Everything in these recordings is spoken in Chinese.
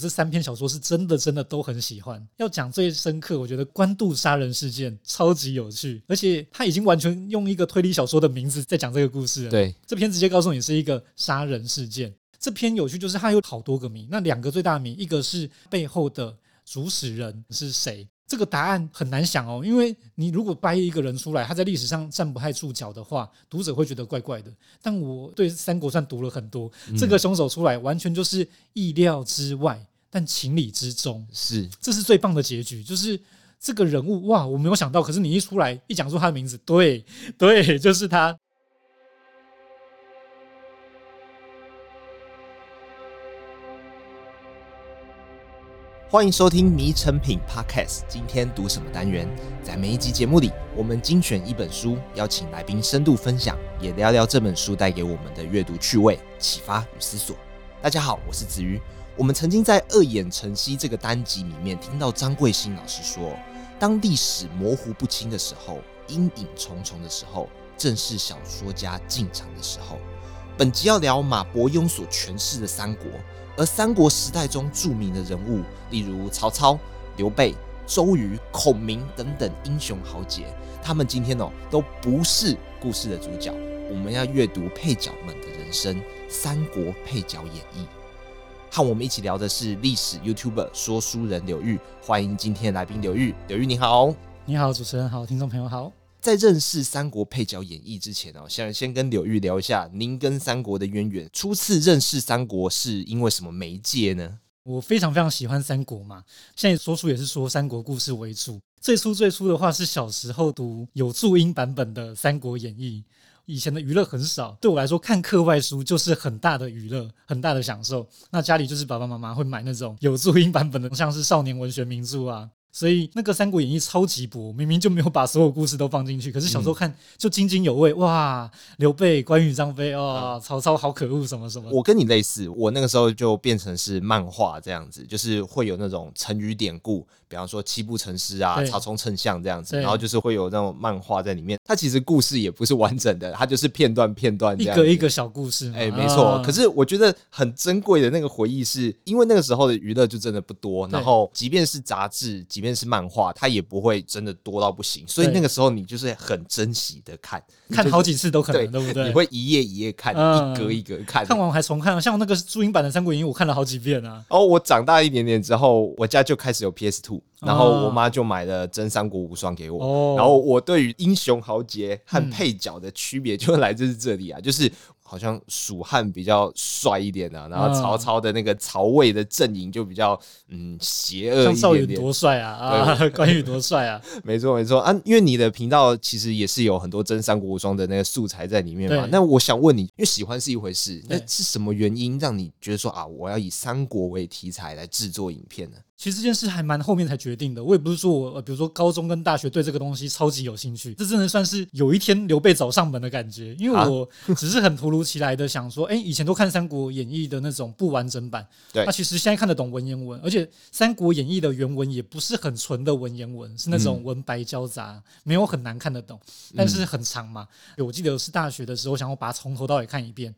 这三篇小说是真的真的都很喜欢。要讲最深刻，我觉得官渡杀人事件超级有趣，而且他已经完全用一个推理小说的名字在讲这个故事了。对，这篇直接告诉你是一个杀人事件。这篇有趣就是它有好多个谜，那两个最大的谜，一个是背后的主使人是谁。这个答案很难想哦，因为你如果掰一个人出来，他在历史上站不太住脚的话，读者会觉得怪怪的。但我对三国算读了很多，嗯、这个凶手出来完全就是意料之外，但情理之中，是，这是最棒的结局。就是这个人物哇，我没有想到，可是你一出来一讲出他的名字，对对，就是他。欢迎收听《迷成品 Podcast》。今天读什么单元？在每一集节目里，我们精选一本书，邀请来宾深度分享，也聊聊这本书带给我们的阅读趣味、启发与思索。大家好，我是子瑜。我们曾经在《二眼成西》这个单集里面听到张贵兴老师说：“当历史模糊不清的时候，阴影重重的时候，正是小说家进场的时候。”本集要聊马伯庸所诠释的三国。而三国时代中著名的人物，例如曹操、刘备、周瑜、孔明等等英雄豪杰，他们今天哦都不是故事的主角。我们要阅读配角们的人生，《三国配角演义》。和我们一起聊的是历史 YouTuber 说书人柳玉，欢迎今天的来宾柳玉。柳玉你好，你好，主持人好，听众朋友好。在认识《三国配角演义》之前哦，想先跟柳玉聊一下您跟三国的渊源。初次认识三国是因为什么媒介呢？我非常非常喜欢三国嘛，现在说书也是说三国故事为主。最初最初的话是小时候读有注音版本的《三国演义》，以前的娱乐很少，对我来说看课外书就是很大的娱乐，很大的享受。那家里就是爸爸妈妈会买那种有注音版本的，像是少年文学名著啊。所以那个《三国演义》超级薄，明明就没有把所有故事都放进去，可是小时候看就津津有味。哇，刘备、关羽、张飞，哦，曹操好可恶，什么什么。我跟你类似，我那个时候就变成是漫画这样子，就是会有那种成语典故，比方说七步成诗啊、曹冲称象这样子，然后就是会有那种漫画在里面。它其实故事也不是完整的，它就是片段片段这样，一个一个小故事。哎，没错。可是我觉得很珍贵的那个回忆，是因为那个时候的娱乐就真的不多，然后即便是杂志。即便是漫画，它也不会真的多到不行，所以那个时候你就是很珍惜的看，看好几次都可能，对不对？你会一页一页看，一格一格看，看完还重看。像那个注音版的《三国演义》，我看了好几遍啊。哦，我长大一点点之后，我家就开始有 PS Two，然后我妈就买了《真三国无双》给我。然后我对于英雄豪杰和配角的区别就来自这里啊，就是。好像蜀汉比较帅一点啊，然后曹操的那个曹魏的阵营就比较嗯邪恶一点点。像赵云多帅啊啊，关羽多帅啊！没错没错啊，因为你的频道其实也是有很多真三国无双的那个素材在里面嘛。那我想问你，因为喜欢是一回事，那是什么原因让你觉得说啊，我要以三国为题材来制作影片呢？其实这件事还蛮后面才决定的，我也不是说我，比如说高中跟大学对这个东西超级有兴趣，这真的算是有一天刘备找上门的感觉，因为我只是很突如其来的想说，哎，以前都看《三国演义》的那种不完整版，对，那其实现在看得懂文言文，而且《三国演义》的原文也不是很纯的文言文，是那种文白交杂，没有很难看得懂，但是很长嘛。我记得是大学的时候，想要把它从头到尾看一遍。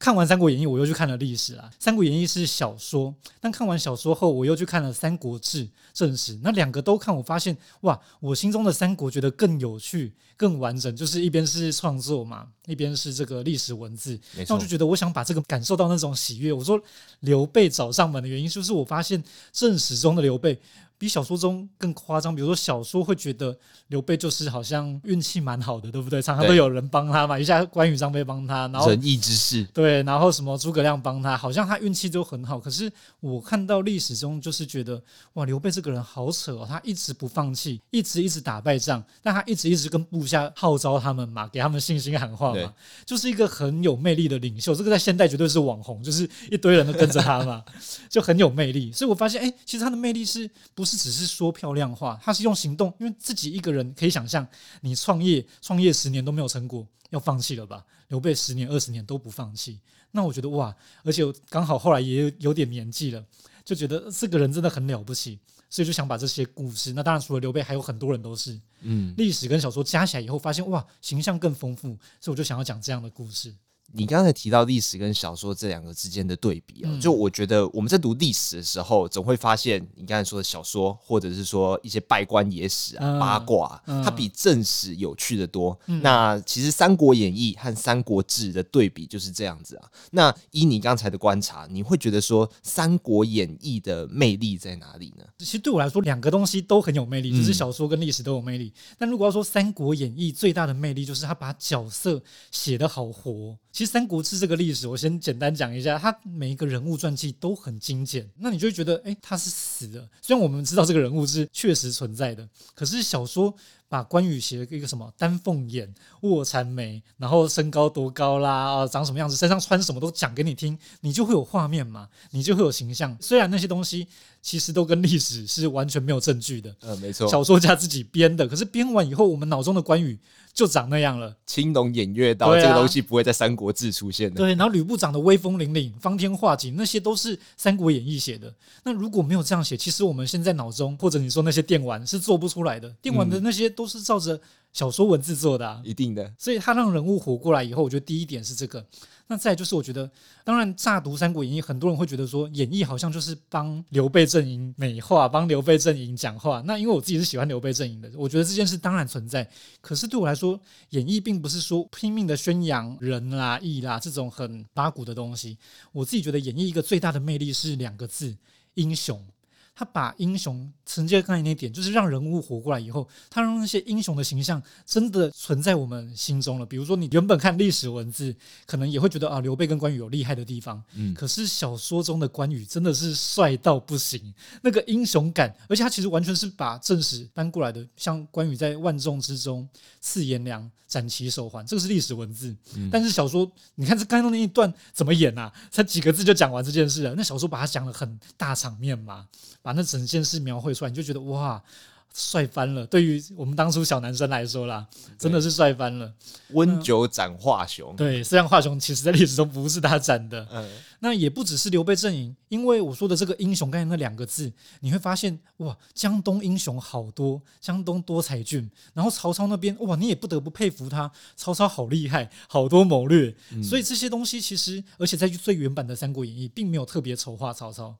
看完《三国演义》，我又去看了历史啦。《三国演义》是小说，但看完小说后，我又去看了《三国志》正史。那两个都看，我发现哇，我心中的三国觉得更有趣、更完整。就是一边是创作嘛，一边是这个历史文字。那我就觉得，我想把这个感受到那种喜悦。我说刘备找上门的原因，就是我发现正史中的刘备。比小说中更夸张，比如说小说会觉得刘备就是好像运气蛮好的，对不对？常常都有人帮他嘛，一下关羽、张飞帮他，然后仁义之士，对，然后什么诸葛亮帮他，好像他运气都很好。可是我看到历史中就是觉得，哇，刘备这个人好扯哦，他一直不放弃，一直一直打败仗，但他一直一直跟部下号召他们嘛，给他们信心喊话嘛，就是一个很有魅力的领袖。这个在现代绝对是网红，就是一堆人都跟着他嘛，就很有魅力。所以我发现，哎，其实他的魅力是不是？是只是说漂亮话，他是用行动，因为自己一个人可以想象，你创业创业十年都没有成果，要放弃了吧？刘备十年二十年都不放弃，那我觉得哇，而且刚好后来也有有点年纪了，就觉得这个人真的很了不起，所以就想把这些故事，那当然除了刘备，还有很多人都是，嗯，历史跟小说加起来以后，发现哇，形象更丰富，所以我就想要讲这样的故事。你刚才提到历史跟小说这两个之间的对比啊，嗯、就我觉得我们在读历史的时候，总会发现你刚才说的小说，或者是说一些拜官野史啊、嗯、八卦，啊、它比正史有趣的多。嗯、那其实《三国演义》和《三国志》的对比就是这样子啊。那依你刚才的观察，你会觉得说《三国演义》的魅力在哪里呢？其实对我来说，两个东西都很有魅力，就是小说跟历史都有魅力。嗯、但如果要说《三国演义》最大的魅力，就是它把角色写得好活。其实《三国志》这个历史，我先简单讲一下，他每一个人物传记都很精简，那你就会觉得，哎，他是死的。虽然我们知道这个人物是确实存在的，可是小说把关羽写了一个什么丹凤眼、卧蚕眉，然后身高多高啦，啊，长什么样子，身上穿什么都讲给你听，你就会有画面嘛，你就会有形象。虽然那些东西其实都跟历史是完全没有证据的，嗯，没错，小说家自己编的，可是编完以后，我们脑中的关羽。就长那样了，青龙偃月刀、啊、这个东西不会在《三国志》出现的。对，然后吕布长得威风凛凛、方天画戟，那些都是《三国演义》写的。那如果没有这样写，其实我们现在脑中或者你说那些电玩是做不出来的。电玩的那些都是照着小说文字做的、啊，一定的。所以他让人物活过来以后，我觉得第一点是这个。那再就是，我觉得，当然乍读《三国演义》，很多人会觉得说，演义好像就是帮刘备阵营美化，帮刘备阵营讲话。那因为我自己是喜欢刘备阵营的，我觉得这件事当然存在。可是对我来说，演义并不是说拼命的宣扬仁啦、义啦这种很八股的东西。我自己觉得，演义一个最大的魅力是两个字：英雄。他把英雄承接刚才那点，就是让人物活过来以后，他让那些英雄的形象真的存在我们心中了。比如说，你原本看历史文字，可能也会觉得啊，刘备跟关羽有厉害的地方。嗯，可是小说中的关羽真的是帅到不行，那个英雄感，而且他其实完全是把正史搬过来的。像关羽在万众之中刺颜良，斩其手环，这个是历史文字。嗯，但是小说，你看这刚刚那一段怎么演啊？才几个字就讲完这件事了。那小说把它讲得很大场面嘛。把那整件事描绘出来，你就觉得哇，帅翻了！对于我们当初小男生来说啦，真的是帅翻了。温酒斩华雄，对，虽然华雄其实在历史中不是他斩的。嗯，那也不只是刘备阵营，因为我说的这个英雄，概念那两个字，你会发现哇，江东英雄好多，江东多才俊。然后曹操那边哇，你也不得不佩服他，曹操好厉害，好多谋略。嗯，所以这些东西其实，而且在最原版的《三国演义》，并没有特别丑化曹操。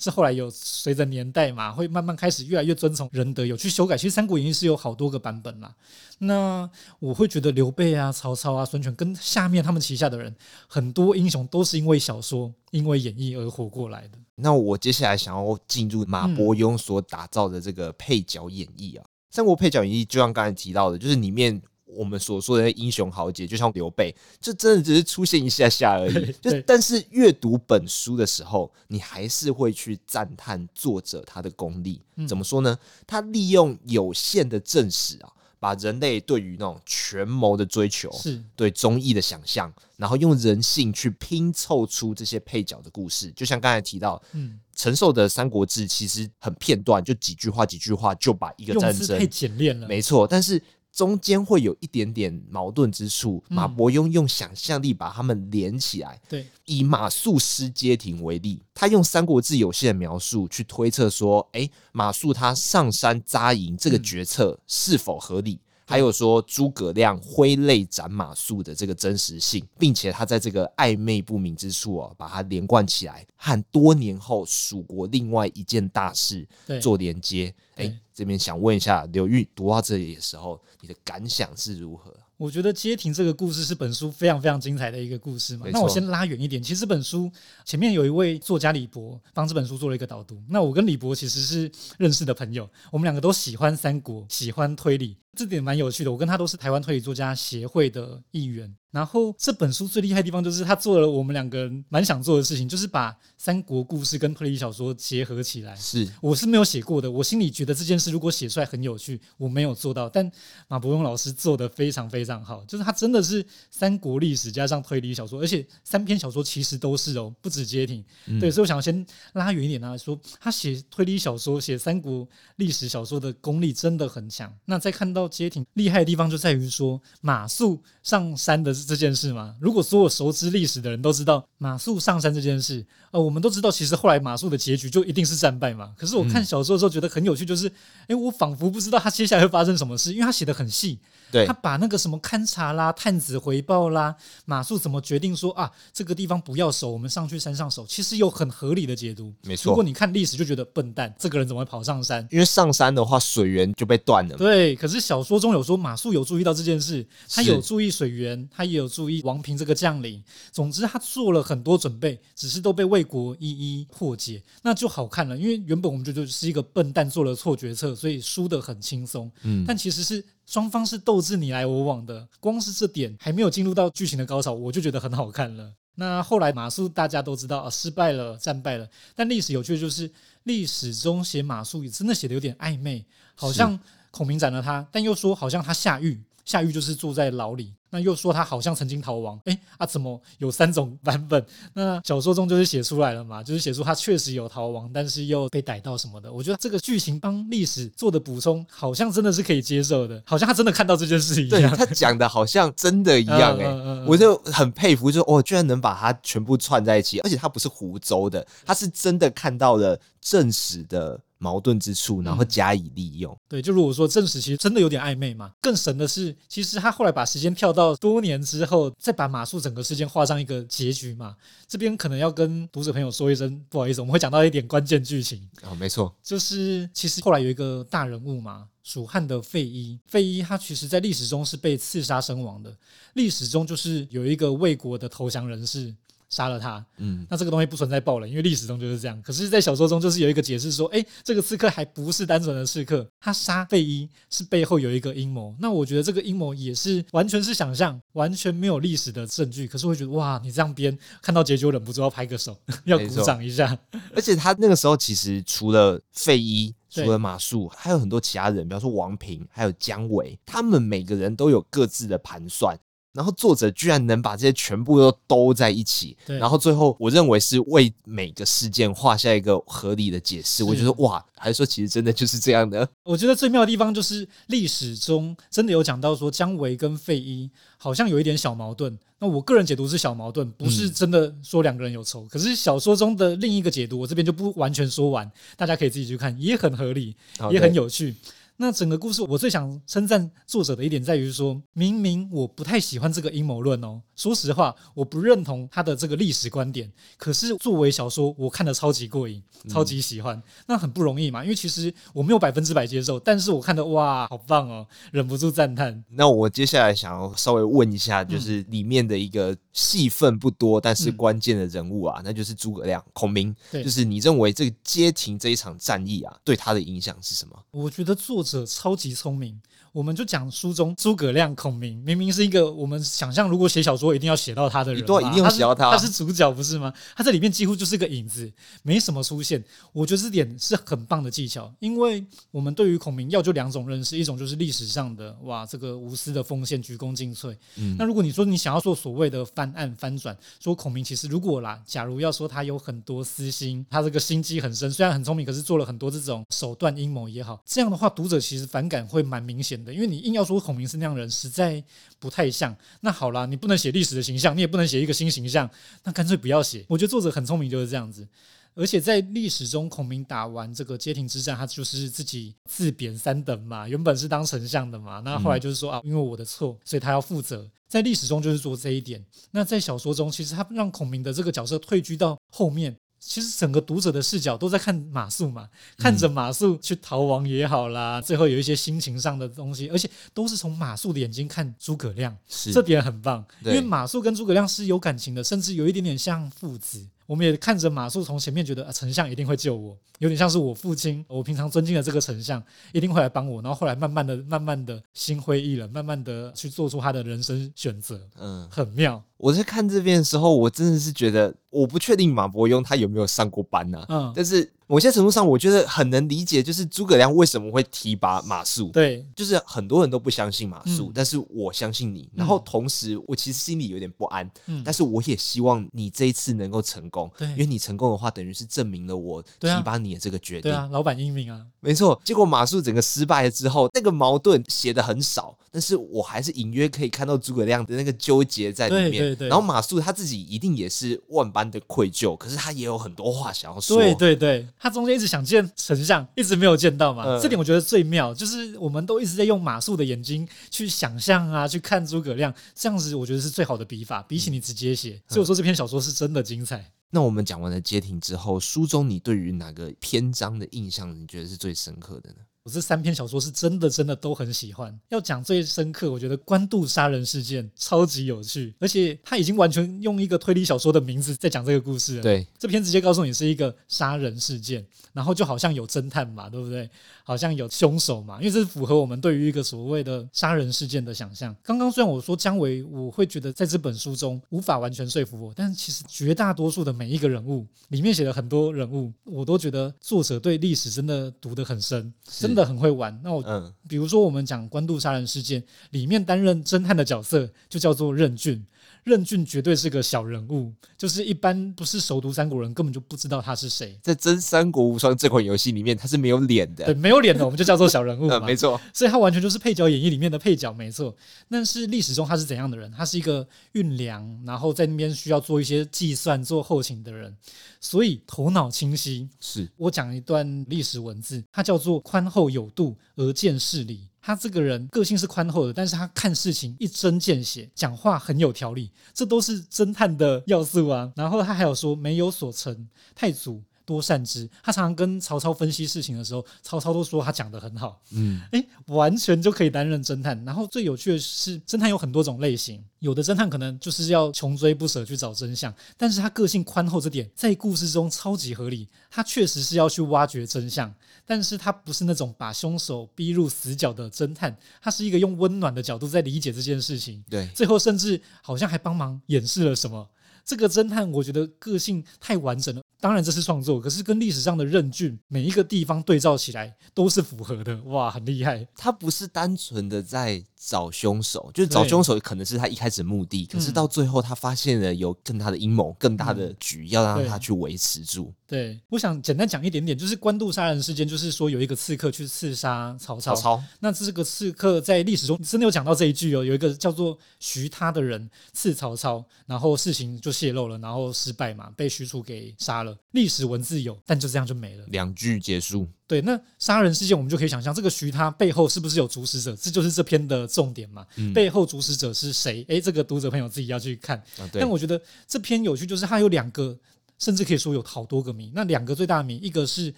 是后来有随着年代嘛，会慢慢开始越来越遵从仁德，有去修改。其实《三国演义》是有好多个版本啦。那我会觉得刘备啊、曹操啊、孙权跟下面他们旗下的人，很多英雄都是因为小说、因为演义而活过来的。那我接下来想要进入马伯庸所打造的这个配角演义啊，嗯，《三国配角演义》就像刚才提到的，就是里面。我们所说的英雄豪杰，就像刘备，就真的只是出现一下下而已。就但是阅读本书的时候，你还是会去赞叹作者他的功力。怎么说呢？他利用有限的正史啊，把人类对于那种权谋的追求，是对忠义的想象，然后用人性去拼凑出这些配角的故事。就像刚才提到，嗯，陈寿的《三国志》其实很片段，就几句话，几句话就把一个战争太简练了，没错。但是中间会有一点点矛盾之处，马伯庸用想象力把他们连起来。对，以马谡失街亭为例，他用《三国志》有限的描述去推测说，诶，马谡他上山扎营这个决策是否合理？还有说诸葛亮挥泪斩马谡的这个真实性，并且他在这个暧昧不明之处啊，把它连贯起来，和多年后蜀国另外一件大事做连接。哎，这边想问一下刘玉，读到这里的时候，你的感想是如何？我觉得街亭这个故事是本书非常非常精彩的一个故事嘛。那我先拉远一点，其实这本书前面有一位作家李博帮这本书做了一个导读。那我跟李博其实是认识的朋友，我们两个都喜欢三国，喜欢推理。这点蛮有趣的，我跟他都是台湾推理作家协会的一员。然后这本书最厉害的地方就是他做了我们两个人蛮想做的事情，就是把三国故事跟推理小说结合起来。是，我是没有写过的，我心里觉得这件事如果写出来很有趣，我没有做到。但马伯庸老师做的非常非常好，就是他真的是三国历史加上推理小说，而且三篇小说其实都是哦，不止街亭。嗯、对，所以我想要先拉远一点来说，他写推理小说、写三国历史小说的功力真的很强。那再看到街亭厉害的地方就在于说马谡上山的。这件事嘛？如果所有熟知历史的人都知道马谡上山这件事，呃，我们都知道，其实后来马谡的结局就一定是战败嘛。可是我看小说的时候觉得很有趣，就是，哎、嗯，我仿佛不知道他接下来会发生什么事，因为他写的很细。对，他把那个什么勘察啦、探子回报啦、马谡怎么决定说啊，这个地方不要守，我们上去山上守，其实有很合理的解读。没错，如果你看历史就觉得笨蛋，这个人怎么会跑上山？因为上山的话，水源就被断了。对，可是小说中有说马谡有注意到这件事，他有注意水源，他也有注意王平这个将领。总之，他做了很多准备，只是都被魏国一一破解，那就好看了。因为原本我们觉得是一个笨蛋做了错决策，所以输得很轻松。嗯，但其实是。双方是斗智你来我往的，光是这点还没有进入到剧情的高潮，我就觉得很好看了。那后来马谡大家都知道啊，失败了，战败了。但历史有趣的就是，历史中写马谡也真的写的有点暧昧，好像孔明斩了他，但又说好像他下狱，下狱就是住在牢里。那又说他好像曾经逃亡，哎啊，怎么有三种版本？那小说中就是写出来了嘛，就是写出他确实有逃亡，但是又被逮到什么的。我觉得这个剧情帮历史做的补充，好像真的是可以接受的，好像他真的看到这件事一样。对，他讲的好像真的一样，欸，哎，我就很佩服，就哦，居然能把它全部串在一起，而且他不是胡诌的，他是真的看到了正史的。矛盾之处，然后加以利用。嗯、对，就如果说正史其实真的有点暧昧嘛。更神的是，其实他后来把时间跳到多年之后，再把马术整个事件画上一个结局嘛。这边可能要跟读者朋友说一声不好意思，我们会讲到一点关键剧情。哦，没错，就是其实后来有一个大人物嘛，蜀汉的费祎。费祎他其实在历史中是被刺杀身亡的。历史中就是有一个魏国的投降人士。杀了他，嗯，那这个东西不存在爆冷，因为历史中就是这样。可是，在小说中就是有一个解释说，哎，这个刺客还不是单纯的刺客，他杀费禕是背后有一个阴谋。那我觉得这个阴谋也是完全是想象，完全没有历史的证据。可是我会觉得，哇，你这样编，看到结局忍不住要拍个手，要鼓掌一下。而且他那个时候其实除了费禕，除了马謖，还有很多其他人，比方说王平，还有姜维，他们每个人都有各自的盘算。然后作者居然能把这些全部都兜在一起，对，然后最后我认为是为每个事件画下一个合理的解释。我觉得哇，还是说其实真的就是这样的？我觉得最妙的地方就是历史中真的有讲到说姜维跟费祎好像有一点小矛盾。那我个人解读是小矛盾，不是真的说两个人有仇。嗯、可是小说中的另一个解读，我这边就不完全说完，大家可以自己去看，也很合理，也很有趣。那整个故事，我最想称赞作者的一点在于说，明明我不太喜欢这个阴谋论哦，说实话，我不认同他的这个历史观点。可是作为小说，我看的超级过瘾，超级喜欢。嗯、那很不容易嘛，因为其实我没有百分之百接受，但是我看的哇，好棒哦，忍不住赞叹。那我接下来想要稍微问一下，就是里面的一个戏份不多，但是关键的人物啊，嗯、那就是诸葛亮、孔明。对，就是你认为这个街亭这一场战役啊，对他的影响是什么？我觉得作者。是超级聪明，我们就讲书中诸葛亮、孔明，明明是一个我们想象如果写小说一定要写到他的人，对，一定要写到他，他是主角不是吗？他在里面几乎就是个影子，没什么出现。我觉得这点是很棒的技巧，因为我们对于孔明要就两种认识，一种就是历史上的哇，这个无私的奉献、鞠躬尽瘁。嗯，那如果你说你想要做所谓的翻案翻转，说孔明其实如果啦，假如要说他有很多私心，他这个心机很深，虽然很聪明，可是做了很多这种手段阴谋也好，这样的话读者。其实反感会蛮明显因为你硬要说孔明是那样人，实在不太像。那好啦，你不能写历史的形象，你也不能写一个新形象，那干脆不要写。我觉得作者很聪明，就是这样子。而且在历史中，孔明打完这个街亭之战，他就是自己自贬三等嘛，原本是当丞相的嘛，那后来就是说啊，因为我的错，所以他要负责。在历史中就是做这一点。那在小说中，其实他让孔明的这个角色退居到后面。其实整个读者的视角都在看马谡嘛，看着马谡去逃亡也好啦，嗯、最后有一些心情上的东西，而且都是从马谡的眼睛看诸葛亮，是这点很棒。因为马谡跟诸葛亮是有感情的，甚至有一点点像父子。我们也看着马谡从前面觉得啊，丞相一定会救我，有点像是我父亲，我平常尊敬的这个丞相一定会来帮我。然后后来慢慢的、慢慢的心灰意冷，慢慢的去做出他的人生选择，嗯，很妙。我在看这边的时候，我真的是觉得，我不确定马伯庸他有没有上过班呢、啊。嗯，但是某些程度上，我觉得很能理解，就是诸葛亮为什么会提拔马谡。对，就是很多人都不相信马谡，嗯、但是我相信你。然后同时，我其实心里有点不安。嗯，但是我也希望你这一次能够成功。对，因为你成功的话，等于是证明了我提拔你的这个决定。对啊，老板英明啊，没错。结果马谡整个失败了之后，那个矛盾写的很少，但是我还是隐约可以看到诸葛亮的那个纠结在里面。对对对。然后马谡他自己一定也是万般的愧疚，可是他也有很多话想要说。对对对，他中间一直想见丞相，一直没有见到嘛。嗯、这点我觉得最妙，就是我们都一直在用马謖的眼睛去想象啊，去看诸葛亮，这样子我觉得是最好的笔法，比起你直接写。嗯、所以我说这篇小说是真的精彩。那我们讲完了街亭之后，书中你对于哪个篇章的印象，你觉得是最深刻的呢？我这三篇小说是真的真的都很喜欢。要讲最深刻，我觉得官渡杀人事件超级有趣，而且他已经完全用一个推理小说的名字在讲这个故事了。对，这篇直接告诉你是一个杀人事件，然后就好像有侦探嘛，对不对？好像有凶手嘛，因为这是符合我们对于一个所谓的杀人事件的想象。刚刚虽然我说姜维，我会觉得在这本书中无法完全说服我，但是其实绝大多数的每一个人物里面写的很多人物，我都觉得作者对历史真的读得很深，真的很会玩。那我，嗯，比如说我们讲官渡杀人事件里面担任侦探的角色，就叫做任俊。任俊绝对是个小人物，就是一般不是熟读三国人根本就不知道他是谁。在真《三国无双》这款游戏里面，他是没有脸的。对，没有脸的，我们就叫做小人物嘛。嗯，没错。所以他完全就是配角演义里面的配角，没错。但是历史中他是怎样的人？他是一个运粮，然后在那边需要做一些计算、做后勤的人，所以头脑清晰。是我讲一段历史文字，他叫做宽厚有度而见事理。他这个人个性是宽厚的，但是他看事情一针见血，讲话很有条理，这都是侦探的要素啊。然后他还有说没有所成，太祖多善之。他常常跟曹操分析事情的时候，曹操都说他讲得很好。嗯，诶，完全就可以担任侦探。然后最有趣的是，侦探有很多种类型，有的侦探可能就是要穷追不舍去找真相，但是他个性宽厚这点在故事中超级合理。他确实是要去挖掘真相。但是他不是那种把凶手逼入死角的侦探，他是一个用温暖的角度在理解这件事情。对，最后甚至好像还帮忙掩饰了什么。这个侦探，我觉得个性太完整了。当然这是创作，可是跟历史上的任俊每一个地方对照起来都是符合的。哇，很厉害！他不是单纯的在找凶手，就是找凶手可能是他一开始的目的，可是到最后他发现了有更大的阴谋、更大的局要让他去维持住。对，我想简单讲一点点，就是官渡杀人事件，就是说有一个刺客去刺杀曹操。曹操，那这个刺客在历史中真的有讲到这一句哦，有一个叫做徐他的人刺曹操，然后事情就泄露了，然后失败嘛，被许褚给杀了。历史文字有，但就这样就没了，两句结束。对，那杀人事件我们就可以想象，这个徐他背后是不是有主使者？这就是这篇的重点嘛。嗯、背后主使者是谁？诶，这个读者朋友自己要去看。啊、但我觉得这篇有趣，就是它有两个。甚至可以说有好多个谜，那两个最大的谜，一个是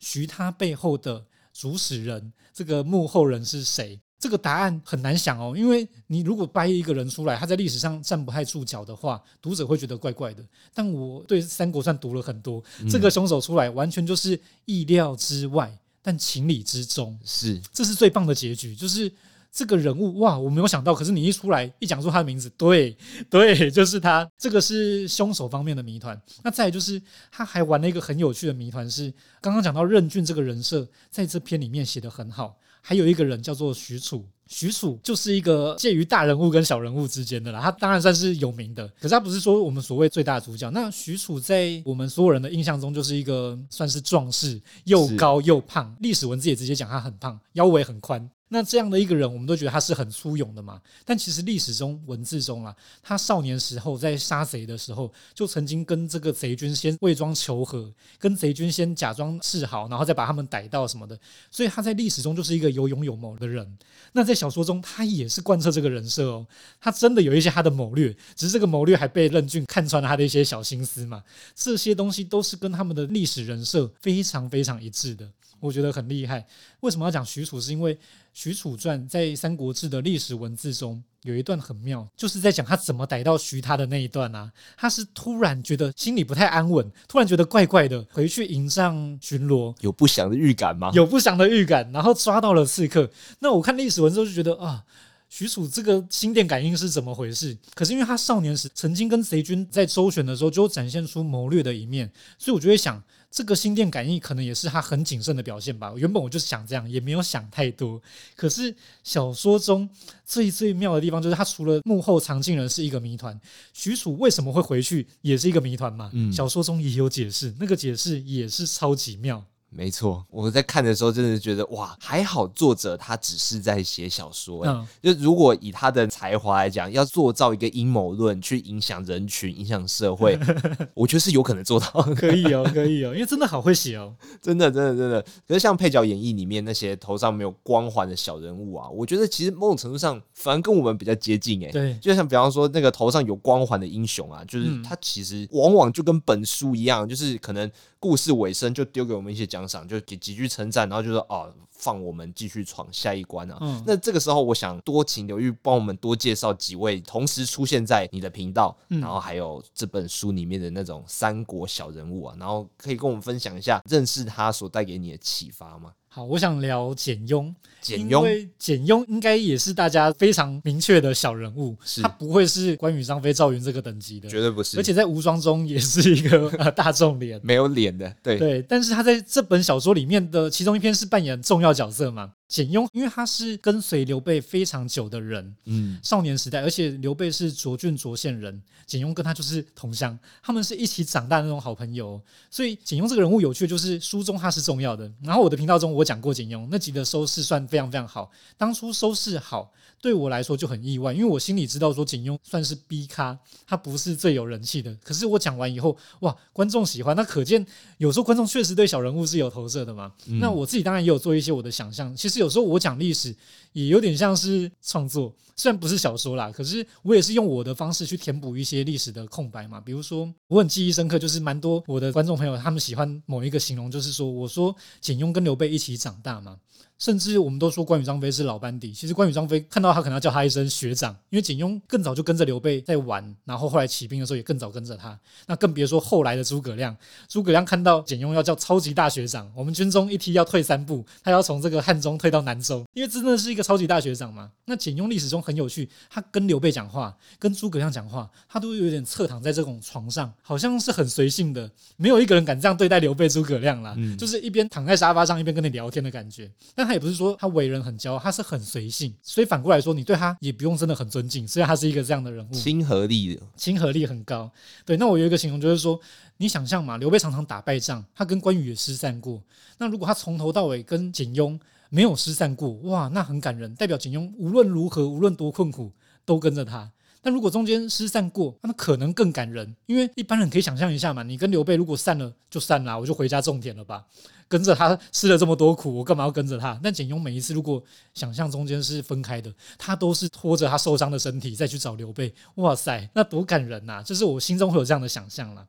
徐他背后的主使人，这个幕后人是谁？这个答案很难想哦，因为你如果掰一个人出来，他在历史上站不太住脚的话，读者会觉得怪怪的。但我对三国算读了很多，这个凶手出来完全就是意料之外，但情理之中，是，这是最棒的结局，就是。这个人物哇，我没有想到，可是你一出来一讲出他的名字，对对，就是他。这个是凶手方面的谜团。那再就是他还玩了一个很有趣的谜团，是刚刚讲到任俊这个人设在这篇里面写得很好。还有一个人叫做许褚，许褚就是一个介于大人物跟小人物之间的啦。他当然算是有名的，可是他不是说我们所谓最大的主角。那许褚在我们所有人的印象中就是一个算是壮士，又高又胖。历史文字也直接讲他很胖，腰围很宽。那这样的一个人，我们都觉得他是很粗勇的嘛。但其实历史中文字中啊，他少年时候在杀贼的时候，就曾经跟这个贼军先伪装求和，跟贼军先假装示好，然后再把他们逮到什么的。所以他在历史中就是一个有勇有谋的人。那在小说中，他也是贯彻这个人设哦。他真的有一些他的谋略，只是这个谋略还被任俊看穿了他的一些小心思嘛。这些东西都是跟他们的历史人设非常非常一致的。我觉得很厉害。为什么要讲许褚？是因为《许褚传》在《三国志》的历史文字中有一段很妙，就是在讲他怎么逮到徐他的那一段啊。他是突然觉得心里不太安稳，突然觉得怪怪的，回去营帐巡逻，有不祥的预感吗？有不祥的预感，然后抓到了刺客。那我看历史文字就觉得啊。许褚这个心电感应是怎么回事？可是因为他少年时曾经跟贼军在周旋的时候就展现出谋略的一面，所以我就会想。这个心电感应可能也是他很谨慎的表现吧。原本我就是想这样，也没有想太多。可是小说中最最妙的地方就是，他除了幕后藏镜人是一个谜团，许褚为什么会回去也是一个谜团嘛。嗯，小说中也有解释，那个解释也是超级妙。没错，我在看的时候真的觉得哇，还好作者他只是在写小说，嗯，就如果以他的才华来讲，要塑造一个阴谋论去影响人群、影响社会，我觉得是有可能做到。可以哦，可以哦，因为真的好会写哦，真的，真的，真的。可是像配角演绎里面那些头上没有光环的小人物啊，我觉得其实某种程度上反而跟我们比较接近哎。对，就像比方说那个头上有光环的英雄啊，就是他其实往往就跟本书一样，就是可能。故事尾声就丢给我们一些奖赏，就给几句称赞，然后就说哦，放我们继续闯下一关啊。嗯、那这个时候，我想多请刘玉帮我们多介绍几位同时出现在你的频道，嗯、然后还有这本书里面的那种三国小人物啊，然后可以跟我们分享一下认识他所带给你的启发吗？好，我想聊简雍。简雍，因为简雍应该也是大家非常明确的小人物，是他不会是关羽、张飞、赵云这个等级的，绝对不是。而且在吴庄中也是一个 呃大众脸，没有脸的，对对。但是他在这本小说里面的其中一篇是扮演重要角色嘛。简雍，因为他是跟随刘备非常久的人，嗯，少年时代，而且刘备是涿郡涿县人，简雍跟他就是同乡，他们是一起长大的那种好朋友，所以简雍这个人物有趣，就是书中他是重要的。然后我的频道中我讲过简雍那集的收视算非常非常好，当初收视好对我来说就很意外，因为我心里知道说简雍算是 B 咖，他不是最有人气的。可是我讲完以后，哇，观众喜欢，那可见有时候观众确实对小人物是有投射的嘛。嗯、那我自己当然也有做一些我的想象，其实有。时候我讲历史也有点像是创作，虽然不是小说啦，可是我也是用我的方式去填补一些历史的空白嘛。比如说，我很记忆深刻，就是蛮多我的观众朋友他们喜欢某一个形容，就是说我说简雍跟刘备一起长大嘛。甚至我们都说关羽、张飞是老班底，其实关羽、张飞看到他可能要叫他一声学长，因为简雍更早就跟着刘备在玩，然后后来起兵的时候也更早跟着他。那更别说后来的诸葛亮，诸葛亮看到简雍要叫超级大学长，我们军中一梯要退三步，他要从这个汉中退到南州，因为真的是一个超级大学长嘛。那简雍历史中很有趣，他跟刘备讲话，跟诸葛亮讲话，他都有点侧躺在这种床上，好像是很随性的，没有一个人敢这样对待刘备、诸葛亮啦，嗯、就是一边躺在沙发上一边跟你聊天的感觉。他也不是说他为人很骄傲，他是很随性，所以反过来说，你对他也不用真的很尊敬。虽然他是一个这样的人物，亲和力的，亲和力很高。对，那我有一个形容就是说，你想象嘛，刘备常常打败仗，他跟关羽也失散过。那如果他从头到尾跟简雍没有失散过，哇，那很感人，代表简雍无论如何，无论多困苦，都跟着他。但如果中间失散过，那可能更感人，因为一般人可以想象一下嘛，你跟刘备如果散了就散了，我就回家种田了吧，跟着他吃了这么多苦，我干嘛要跟着他？但简雍每一次如果想象中间是分开的，他都是拖着他受伤的身体再去找刘备，哇塞，那多感人呐、就是我心中会有这样的想象了。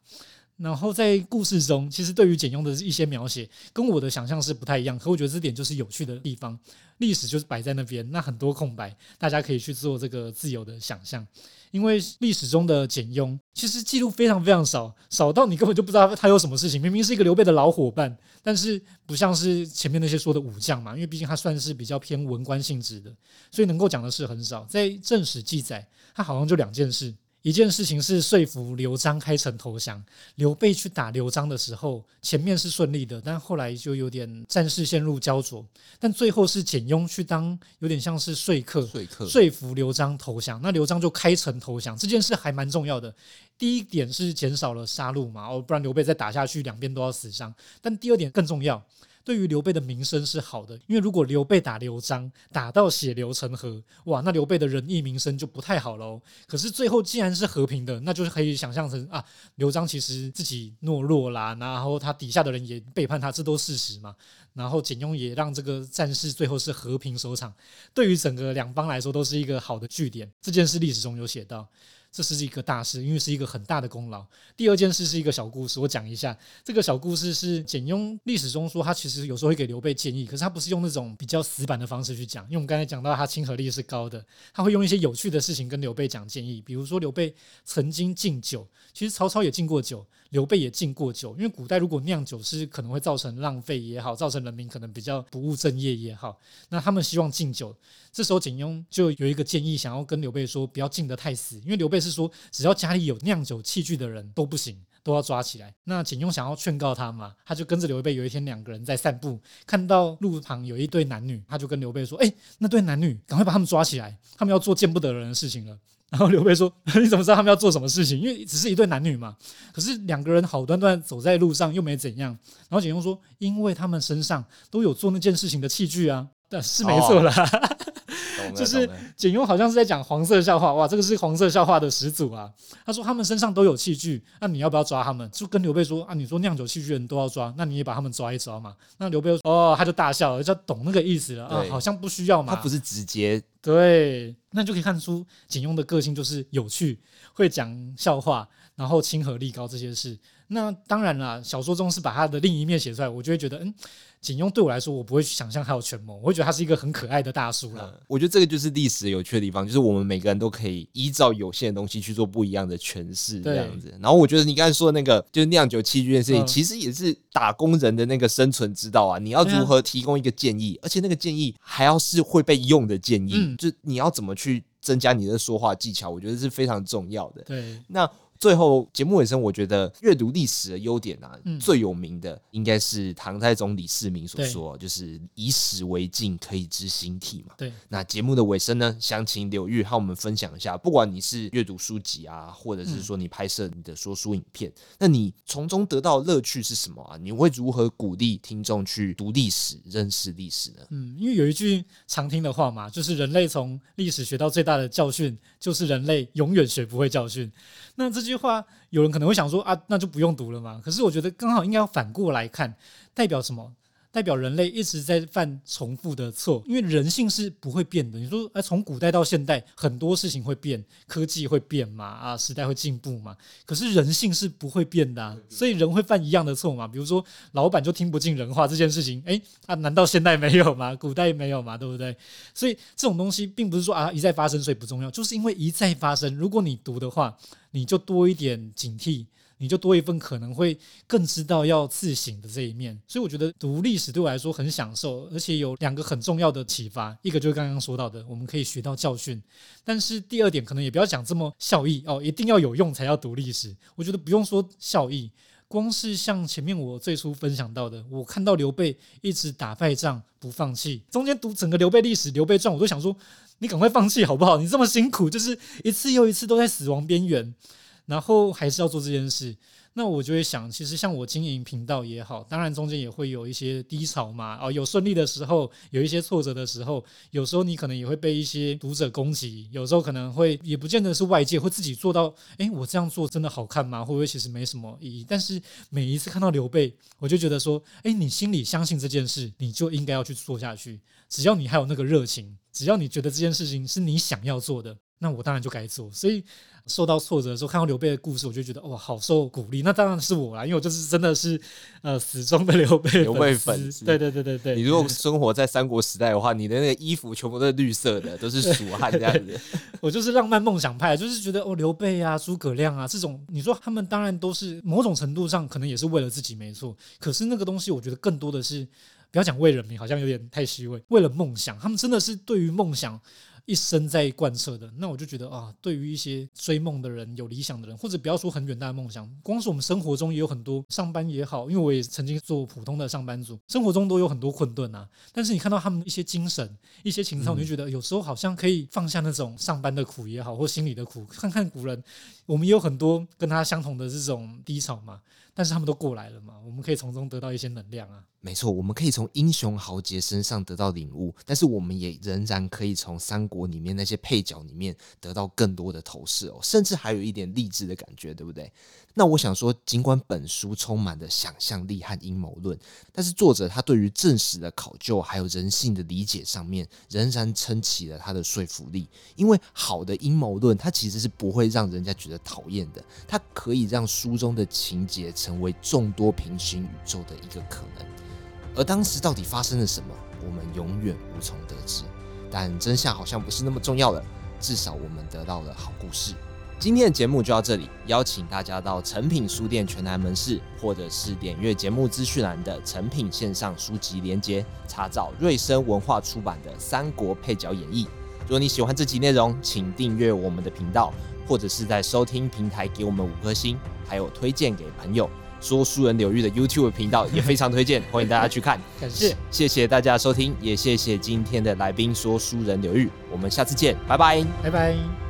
然后在故事中，其实对于简雍的一些描写，跟我的想象是不太一样。可我觉得这点就是有趣的地方。历史就是摆在那边，那很多空白，大家可以去做这个自由的想象。因为历史中的简雍其实记录非常非常少，少到你根本就不知道他有什么事情。明明是一个刘备的老伙伴，但是不像是前面那些说的武将嘛，因为毕竟他算是比较偏文官性质的，所以能够讲的事很少。在正史记载，他好像就两件事。一件事情是说服刘璋开城投降。刘备去打刘璋的时候，前面是顺利的，但后来就有点战事陷入焦灼。但最后是简雍去当有点像是说客，说客说服刘璋投降。那刘璋就开城投降，这件事还蛮重要的。第一点是减少了杀戮嘛，哦，不然刘备再打下去，两边都要死伤。但第二点更重要。对于刘备的名声是好的，因为如果刘备打刘璋，打到血流成河，哇，那刘备的仁义名声就不太好喽。可是最后既然是和平的，那就是可以想象成啊，刘璋其实自己懦弱啦，然后他底下的人也背叛他，这都事实嘛。然后简雍也让这个战事最后是和平收场，对于整个两方来说都是一个好的据点。这件事历史中有写到。这是一个大事，因为是一个很大的功劳。第二件事是一个小故事，我讲一下。这个小故事是简雍历史中说，他其实有时候会给刘备建议，可是他不是用那种比较死板的方式去讲。因为我们刚才讲到他亲和力是高的，他会用一些有趣的事情跟刘备讲建议。比如说刘备曾经敬酒，其实曹操也敬过酒。刘备也敬过酒，因为古代如果酿酒是可能会造成浪费也好，造成人民可能比较不务正业也好，那他们希望敬酒。这时候简雍就有一个建议，想要跟刘备说，不要敬得太死，因为刘备是说，只要家里有酿酒器具的人都不行，都要抓起来。那景雍想要劝告他嘛，他就跟着刘备，有一天两个人在散步，看到路旁有一对男女，他就跟刘备说：“哎，那对男女，赶快把他们抓起来，他们要做见不得人的事情了。”然后刘备说：“你怎么知道他们要做什么事情？因为只是一对男女嘛。可是两个人好端端走在路上，又没怎样。”然后景雍说：“因为他们身上都有做那件事情的器具啊。”对，是没错啦。就是景雍好像是在讲黄色笑话，哇，这个是黄色笑话的始祖啊。他说他们身上都有器具，那你要不要抓他们？就跟刘备说啊，你说酿酒器具人都要抓，那你也把他们抓一抓嘛。那刘备说哦，他就大笑了，就懂那个意思了啊，好像不需要嘛。他不是直接对，那就可以看出景雍的个性就是有趣，会讲笑话，然后亲和力高这些事。那当然啦，小说中是把他的另一面写出来，我就会觉得，嗯，景庸对我来说，我不会去想象他有权谋，我会觉得他是一个很可爱的大叔啦。我觉得这个就是历史有趣的地方，就是我们每个人都可以依照有限的东西去做不一样的诠释，这样子。然后我觉得你刚才说的那个，就是酿酒器具的事情，其实也是打工人的那个生存之道啊。你要如何提供一个建议，而且那个建议还要是会被用的建议，就你要怎么去增加你的说话技巧，我觉得是非常重要的。对，那。最后节目尾声，我觉得阅读历史的优点啊，嗯、最有名的应该是唐太宗李世民所说，就是以史为镜，可以知兴替嘛。对，那节目的尾声呢，想请柳玉和我们分享一下，不管你是阅读书籍啊，或者是说你拍摄你的说书影片，嗯、那你从中得到乐趣是什么啊？你会如何鼓励听众去读历史、认识历史呢？嗯，因为有一句常听的话嘛，就是人类从历史学到最大的教训，就是人类永远学不会教训。那这这句话，有人可能会想说啊，那就不用读了嘛。可是我觉得刚好应该要反过来看，代表什么？代表人类一直在犯重复的错，因为人性是不会变的。你说，哎，从古代到现代，很多事情会变，科技会变嘛，啊，时代会进步嘛。可是人性是不会变的啊，所以人会犯一样的错嘛。比如说，老板就听不进人话这件事情，哎，啊，难道现代没有吗？古代没有吗？对不对？所以这种东西并不是说啊一再发生，所以不重要，就是因为一再发生。如果你读的话，你就多一点警惕。你就多一份可能会更知道要自省的这一面，所以我觉得读历史对我来说很享受，而且有两个很重要的启发，一个就是刚刚说到的，我们可以学到教训，但是第二点可能也不要讲这么效益哦，一定要有用才要读历史。我觉得不用说效益，光是像前面我最初分享到的，我看到刘备一直打败仗不放弃，中间读整个刘备历史、刘备传，我都想说你赶快放弃好不好？你这么辛苦，就是一次又一次都在死亡边缘。然后还是要做这件事，那我就会想，其实像我经营频道也好，当然中间也会有一些低潮嘛，哦，有顺利的时候，有一些挫折的时候，有时候你可能也会被一些读者攻击，有时候可能会也不见得是外界会自己做到，诶，我这样做真的好看吗？会不会其实没什么意义？但是每一次看到刘备，我就觉得说，诶，你心里相信这件事，你就应该要去做下去，只要你还有那个热情，只要你觉得这件事情是你想要做的。那我当然就该做，所以受到挫折的时候，看到刘备的故事，我就觉得哇，好受鼓励。那当然是我啦，因为我就是真的是呃死忠的刘备刘备粉丝。对对对对对。你如果生活在三国时代的话，你的那个衣服全部都是绿色的，都是蜀汉这样子。我就是浪漫梦想派，就是觉得哦，刘备啊、诸葛亮啊这种，你说他们当然都是某种程度上可能也是为了自己没错，可是那个东西我觉得更多的是不要讲为人民，好像有点太虚伪。为了梦想，他们真的是对于梦想。一生在贯彻的，那我就觉得啊，对于一些追梦的人、有理想的人，或者不要说很远大的梦想，光是我们生活中也有很多上班也好，因为我也曾经做普通的上班族，生活中都有很多困顿啊。但是你看到他们一些精神、一些情操，你就觉得有时候好像可以放下那种上班的苦也好，或心里的苦，看看古人，我们有很多跟他相同的这种低潮嘛。但是他们都过来了嘛，我们可以从中得到一些能量啊。没错，我们可以从英雄豪杰身上得到领悟，但是我们也仍然可以从三国里面那些配角里面得到更多的投射哦，甚至还有一点励志的感觉，对不对？那我想说，尽管本书充满了想象力和阴谋论，但是作者他对于正史的考究还有人性的理解上面，仍然撑起了他的说服力。因为好的阴谋论，它其实是不会让人家觉得讨厌的，它可以让书中的情节成为众多平行宇宙的一个可能。而当时到底发生了什么，我们永远无从得知。但真相好像不是那么重要了，至少我们得到了好故事。今天的节目就到这里，邀请大家到诚品书店全台门市，或者是点阅节目资讯栏的诚品线上书籍连接，查找瑞声文化出版的《三国配角演义》。如果你喜欢这集内容，请订阅我们的频道，或者是在收听平台给我们五颗星，还有推荐给朋友。说书人柳玉的 YouTube 频道也非常推荐，欢迎大家去看。感谢，谢谢大家收听，也谢谢今天的来宾说书人柳玉。我们下次见，拜拜，拜拜。